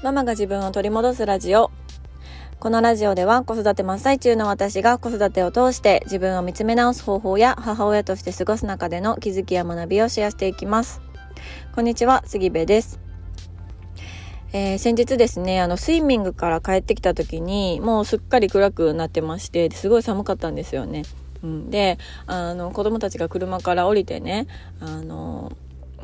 ママが自分を取り戻すラジオ。このラジオでは子育て真っ最中の私が子育てを通して自分を見つめ直す方法や母親として過ごす中での気づきや学びをシェアしていきます。こんにちは、杉部です。えー、先日ですね、あの、スイミングから帰ってきた時に、もうすっかり暗くなってまして、すごい寒かったんですよね。うん、で、あの、子供たちが車から降りてね、あの、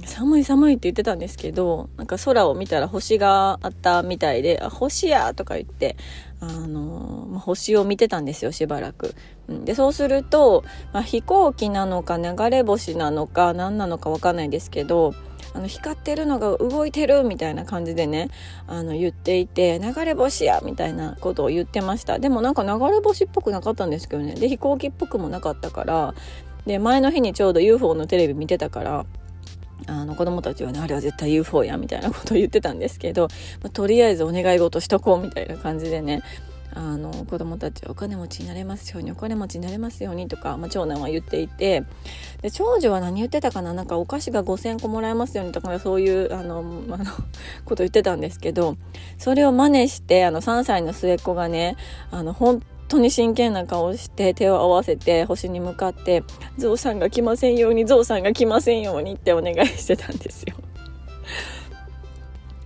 寒い寒いって言ってたんですけど、なんか空を見たら星があったみたいで、あ、星やとか言って、あの、まあ、星を見てたんですよ、しばらく。で、そうすると、まあ、飛行機なのか流れ星なのか何なのかわかんないですけど、あの、光ってるのが動いてるみたいな感じでね、あの、言っていて、流れ星やみたいなことを言ってました。でもなんか流れ星っぽくなかったんですけどね。で、飛行機っぽくもなかったから、で、前の日にちょうど UFO のテレビ見てたから、あの子供たちはねあれは絶対 UFO やみたいなことを言ってたんですけど、まあ、とりあえずお願い事しとこうみたいな感じでねあの子供たちはお金持ちになれますようにお金持ちになれますようにとか、まあ、長男は言っていてで長女は何言ってたかななんかお菓子が5,000個もらえますようにとかそういうあのあのこと言ってたんですけどそれを真似してあの3歳の末っ子がねあの本当に真剣な顔して手を合わせて星に向かって「ゾウさんが来ませんようにゾウさんが来ませんように」ってお願いしてたんですよ。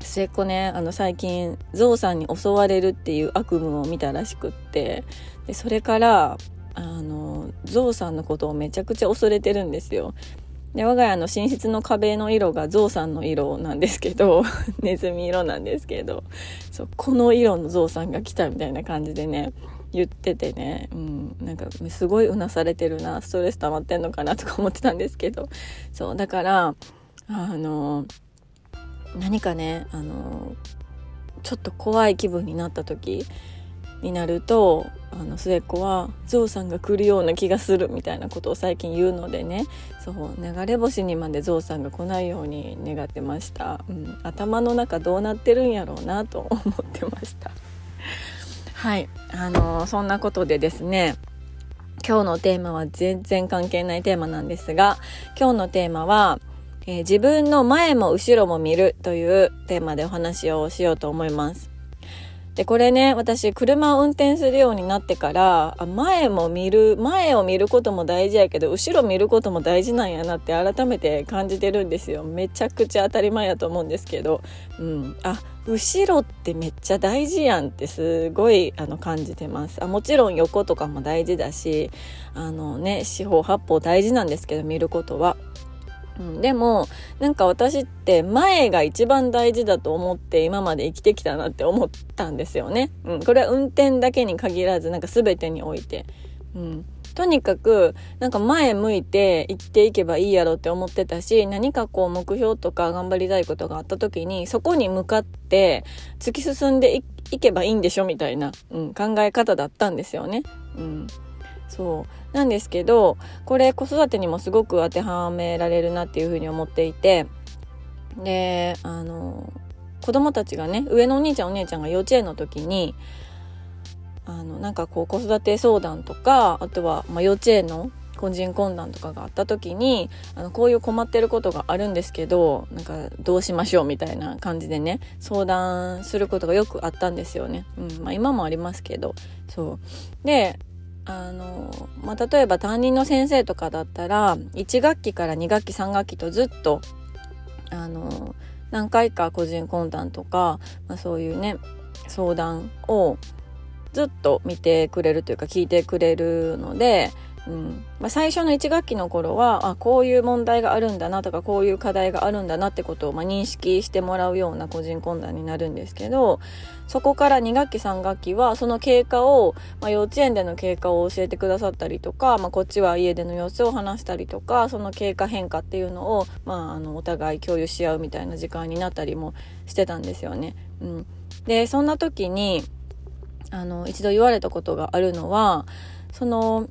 末っ子ねあの最近ゾウさんに襲われるっていう悪夢を見たらしくってでそれからあのゾウさんのことをめちゃくちゃ恐れてるんですよ。で我が家の寝室の壁の色がゾウさんの色なんですけど ネズミ色なんですけどそうこの色のゾウさんが来たみたいな感じでね言っててね、うん、なんかすごいうなされてるな。ストレス溜まってんのかなとか思ってたんですけど。そうだからあの何かねあのちょっと怖い気分になった時になるとあの末っ子は「ゾウさんが来るような気がする」みたいなことを最近言うのでね。そう流れ星にまでゾウさんが来ないように願ってました、うん、頭の中どうなってるんやろうなと思ってました。はい。あの、そんなことでですね今日のテーマは全然関係ないテーマなんですが今日のテーマは、えー、自分の前も後ろも見るというテーマでお話をしようと思います。で、これね、私、車を運転するようになってから、前も見る、前を見ることも大事やけど、後ろ見ることも大事なんやなって改めて感じてるんですよ。めちゃくちゃ当たり前やと思うんですけど、うん。あ、後ろってめっちゃ大事やんってすごいあの感じてますあもちろん横とかも大事だしあのね四方八方大事なんですけど見ることはうん、でもなんか私って前が一番大事だと思って今まで生きてきたなって思ったんですよね。うん、これは運転だけに限らずなんか全てにおいて。うん、とにかくなんか前向いて生きていけばいいやろって思ってたし何かこう目標とか頑張りたいことがあった時にそこに向かって突き進んでいけばいいんでしょみたいな、うん、考え方だったんですよね。うんそうなんですけどこれ子育てにもすごく当てはめられるなっていうふうに思っていてであの子供たちがね上のお兄ちゃんお姉ちゃんが幼稚園の時にあのなんかこう子育て相談とかあとは、ま、幼稚園の個人懇談とかがあった時にあのこういう困ってることがあるんですけどなんかどうしましょうみたいな感じでね相談することがよくあったんですよね。うんまあ、今もありますけどそうであの、まあ、例えば担任の先生とかだったら1学期から2学期3学期とずっとあの何回か個人懇談とか、まあ、そういうね相談をずっと見てくれるというか聞いてくれるのでうんまあ、最初の1学期の頃はあこういう問題があるんだなとかこういう課題があるんだなってことを、まあ、認識してもらうような個人懇談になるんですけどそこから2学期3学期はその経過を、まあ、幼稚園での経過を教えてくださったりとか、まあ、こっちは家での様子を話したりとかその経過変化っていうのを、まあ、あのお互い共有し合うみたいな時間になったりもしてたんですよね。うん、でそんな時にあの一度言われたことがあるのはその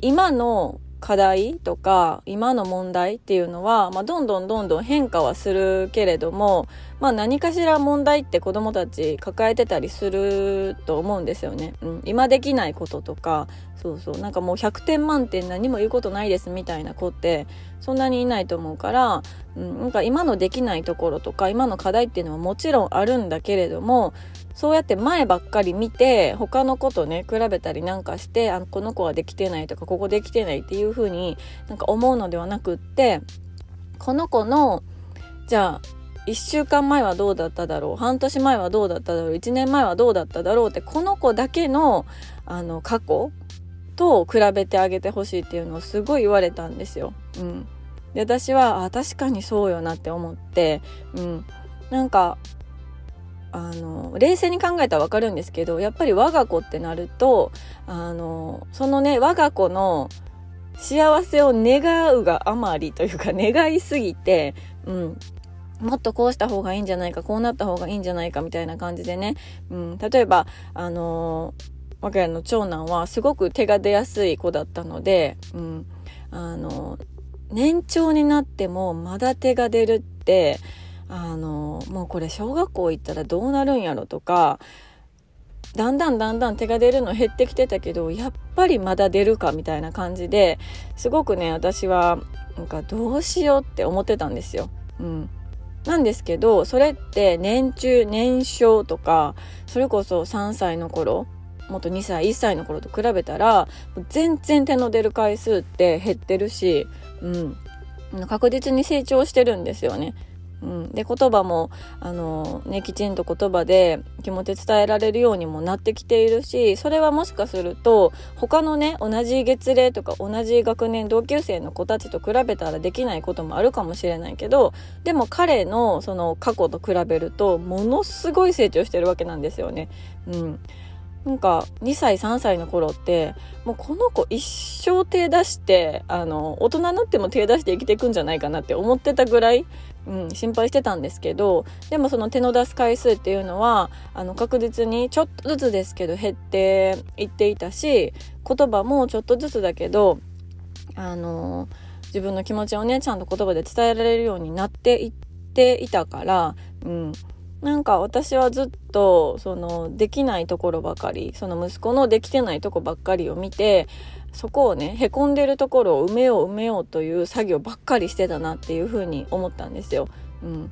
今の課題とか今の問題っていうのは、まあ、どんどんどんどん変化はするけれども、まあ、何かしら問題って子どもたち抱えてたりすると思うんですよね。うん、今できないこととかそうそうなんかもう100点満点何も言うことないですみたいな子ってそんなにいないと思うから、うん、なんか今のできないところとか今の課題っていうのはもちろんあるんだけれどもそうやって前ばっかり見て他の子とね比べたりなんかしてあこの子はできてないとかここできてないっていう風になんか思うのではなくってこの子のじゃあ1週間前はどうだっただろう半年前はどうだっただろう1年前はどうだっただろうってこの子だけのあの過去と比べてあげてほしいっていうのをすごい言われたんですよ。うん、で私はあ確かにそうよなって思って、うん、なんかあの冷静に考えたら分かるんですけどやっぱり我が子ってなるとあのそのね我が子の幸せを願うがあまりというか願いすぎて、うん、もっとこうした方がいいんじゃないかこうなった方がいいんじゃないかみたいな感じでね、うん、例えばあの我が家の長男はすごく手が出やすい子だったので、うん、あの年長になってもまだ手が出るってあのもうこれ小学校行ったらどうなるんやろとかだんだんだんだん手が出るの減ってきてたけどやっぱりまだ出るかみたいな感じですごくね私はなんかどうしようって思ってたんですよ。うん、なんですけどそれって年中年少とかそれこそ3歳の頃もっと2歳1歳の頃と比べたら全然手の出る回数って減ってるし、うん、確実に成長してるんですよね。うん、で言葉もあの、ね、きちんと言葉で気持ち伝えられるようにもなってきているしそれはもしかすると他のね同じ月齢とか同じ学年同級生の子たちと比べたらできないこともあるかもしれないけどでも彼のその過去と比べるとものすごい成長してるわけなんですよね。うんなんか2歳3歳の頃ってもうこの子一生手出してあの大人になっても手出して生きていくんじゃないかなって思ってたぐらい、うん、心配してたんですけどでもその手の出す回数っていうのはあの確実にちょっとずつですけど減っていっていたし言葉もちょっとずつだけどあの自分の気持ちをねちゃんと言葉で伝えられるようになっていっていたから、うん、なんか私はずっとそのできないところばかりその息子のできてないとこばっかりを見てそこをねへこんでるところを埋めよう埋めようという作業ばっかりしてたなっていうふうに思ったんですよ。うん、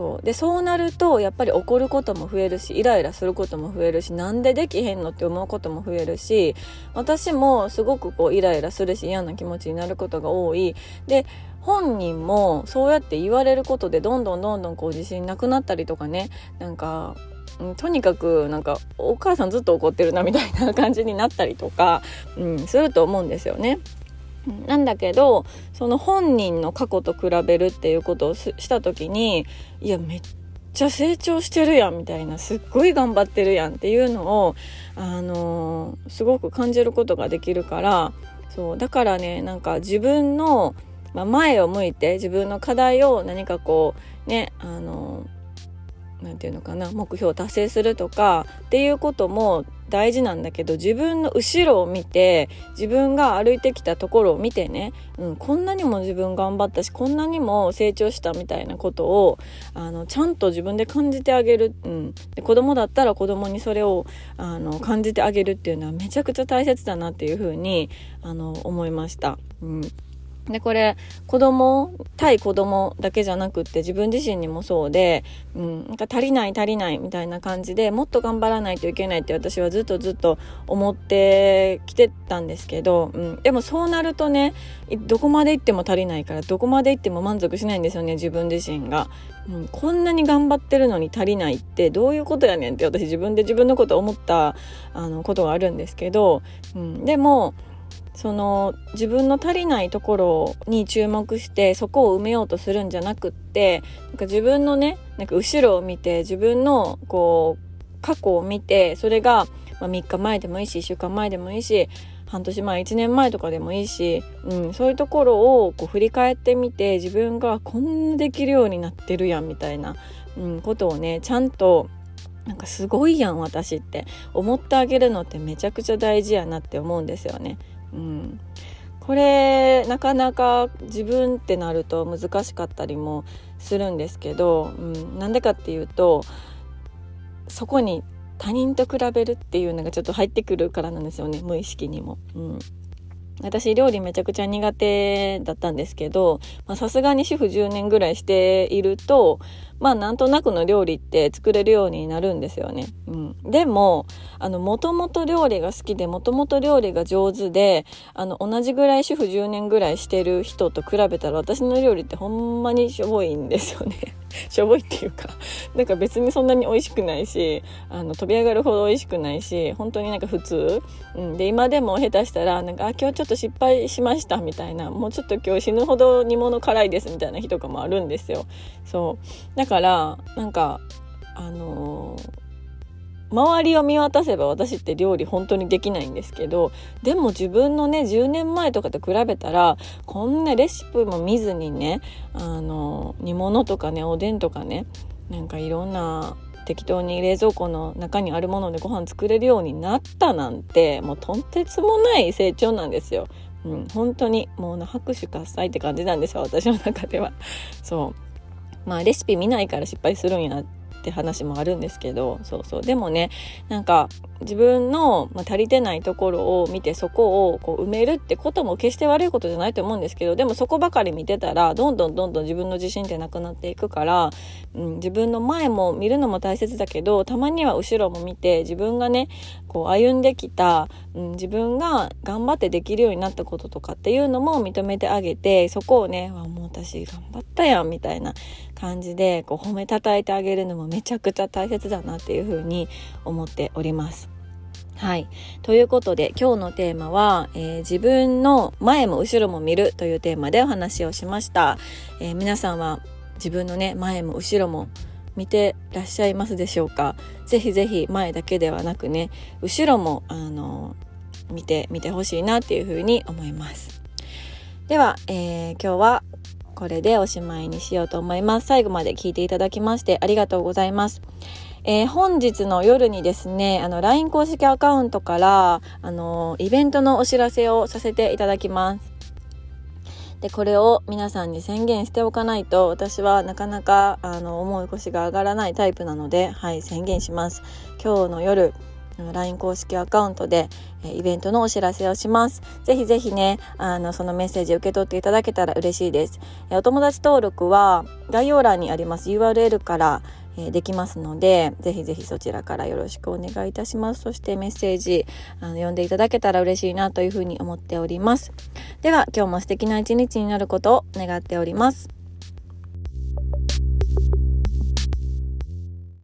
そうでそうなるとやっぱり怒ることも増えるしイライラすることも増えるしなんでできへんのって思うことも増えるし私もすごくこうイライラするし嫌な気持ちになることが多いで本人もそうやって言われることでどんどんどんどんこう自信なくなったりとかねなんかとにかくなんかお母さんずっと怒ってるなみたいな感じになったりとか、うん、すると思うんですよね。なんだけどその本人の過去と比べるっていうことをした時にいやめっちゃ成長してるやんみたいなすっごい頑張ってるやんっていうのを、あのー、すごく感じることができるからそうだからねなんか自分のまあ、前を向いて自分の課題を何かこうねあの何て言うのかな目標を達成するとかっていうことも大事なんだけど自分の後ろを見て自分が歩いてきたところを見てね、うん、こんなにも自分頑張ったしこんなにも成長したみたいなことをあのちゃんと自分で感じてあげる、うん、で子供だったら子供にそれをあの感じてあげるっていうのはめちゃくちゃ大切だなっていうふうにあの思いました。うんで、これ、子供、対子供だけじゃなくって自分自身にもそうで、うん、なんか足りない足りないみたいな感じでもっと頑張らないといけないって私はずっとずっと思ってきてたんですけど、うん、でもそうなるとね、どこまで行っても足りないから、どこまで行っても満足しないんですよね、自分自身が。うん、こんなに頑張ってるのに足りないってどういうことやねんって私自分で自分のこと思ったあのことがあるんですけど、うん、でも、その自分の足りないところに注目してそこを埋めようとするんじゃなくってなんか自分のねなんか後ろを見て自分のこう過去を見てそれが、まあ、3日前でもいいし1週間前でもいいし半年前1年前とかでもいいし、うん、そういうところをこう振り返ってみて自分がこんなできるようになってるやんみたいな、うん、ことをねちゃんとなんかすごいやん私って思ってあげるのってめちゃくちゃ大事やなって思うんですよね。うん、これなかなか自分ってなると難しかったりもするんですけど、うん、なんでかっていうとそこに他人と比べるっていうのがちょっと入ってくるからなんですよね無意識にも。うん。私料理めちゃくちゃ苦手だったんですけどさすがに主婦10年ぐらいしているとまあなんとなくの料理って作れるようになるんですよね。うん、でも、あの、もともと料理が好きで、もともと料理が上手で、あの、同じぐらい主婦10年ぐらいしてる人と比べたら私の料理ってほんまにしょぼいんですよね。しょぼいっていうか、なんか別にそんなに美味しくないし、あの、飛び上がるほど美味しくないし、本当になんか普通。うん。で、今でも下手したら、なんか、あ、今日ちょっと失敗しましたみたいな、もうちょっと今日死ぬほど煮物辛いですみたいな日とかもあるんですよ。そう。からなんかあのー、周りを見渡せば私って料理本当にできないんですけどでも自分のね10年前とかと比べたらこんなレシピも見ずにねあの煮物とかねおでんとかねなんかいろんな適当に冷蔵庫の中にあるものでご飯作れるようになったなんてもうとんてつもない成長なんですよ。うん、本当にもう拍手喝采って感じなんですよ私の中では。そうまあレシピ見ないから失敗するんやって話もあるんですけどそうそう。でもねなんか自分の、足りてないところを見てそこをこう埋めるってことも決して悪いことじゃないと思うんですけどでもそこばかり見てたらどんどんどんどん自分の自信ってなくなっていくから、うん、自分の前も見るのも大切だけどたまには後ろも見て自分がねこう歩んできた、うん、自分が頑張ってできるようになったこととかっていうのも認めてあげてそこをねもう私頑張ったやんみたいな感じでこう褒めたたえてあげるのもめちゃくちゃ大切だなっていうふうに思っております。はい。ということで今日のテーマは、えー、自分の前も後ろも見るというテーマでお話をしました。えー、皆さんは自分のね前も後ろも見てらっしゃいますでしょうか？ぜひぜひ前だけではなくね後ろもあの見てみてほしいなっていうふうに思いますでは、え、今日はこれでおしまいにしようと思います最後まで聞いていただきましてありがとうございますえー、本日の夜にですね、あの、LINE 公式アカウントから、あの、イベントのお知らせをさせていただきます。でこれを皆さんに宣言しておかないと私はなかなかあの重い腰が上がらないタイプなのではい宣言します今日の夜 LINE 公式アカウントでイベントのお知らせをします。ぜひぜひね、あの、そのメッセージ受け取っていただけたら嬉しいです。お友達登録は概要欄にあります URL からえできますので、ぜひぜひそちらからよろしくお願いいたします。そしてメッセージ、あの、読んでいただけたら嬉しいなというふうに思っております。では、今日も素敵な一日になることを願っております。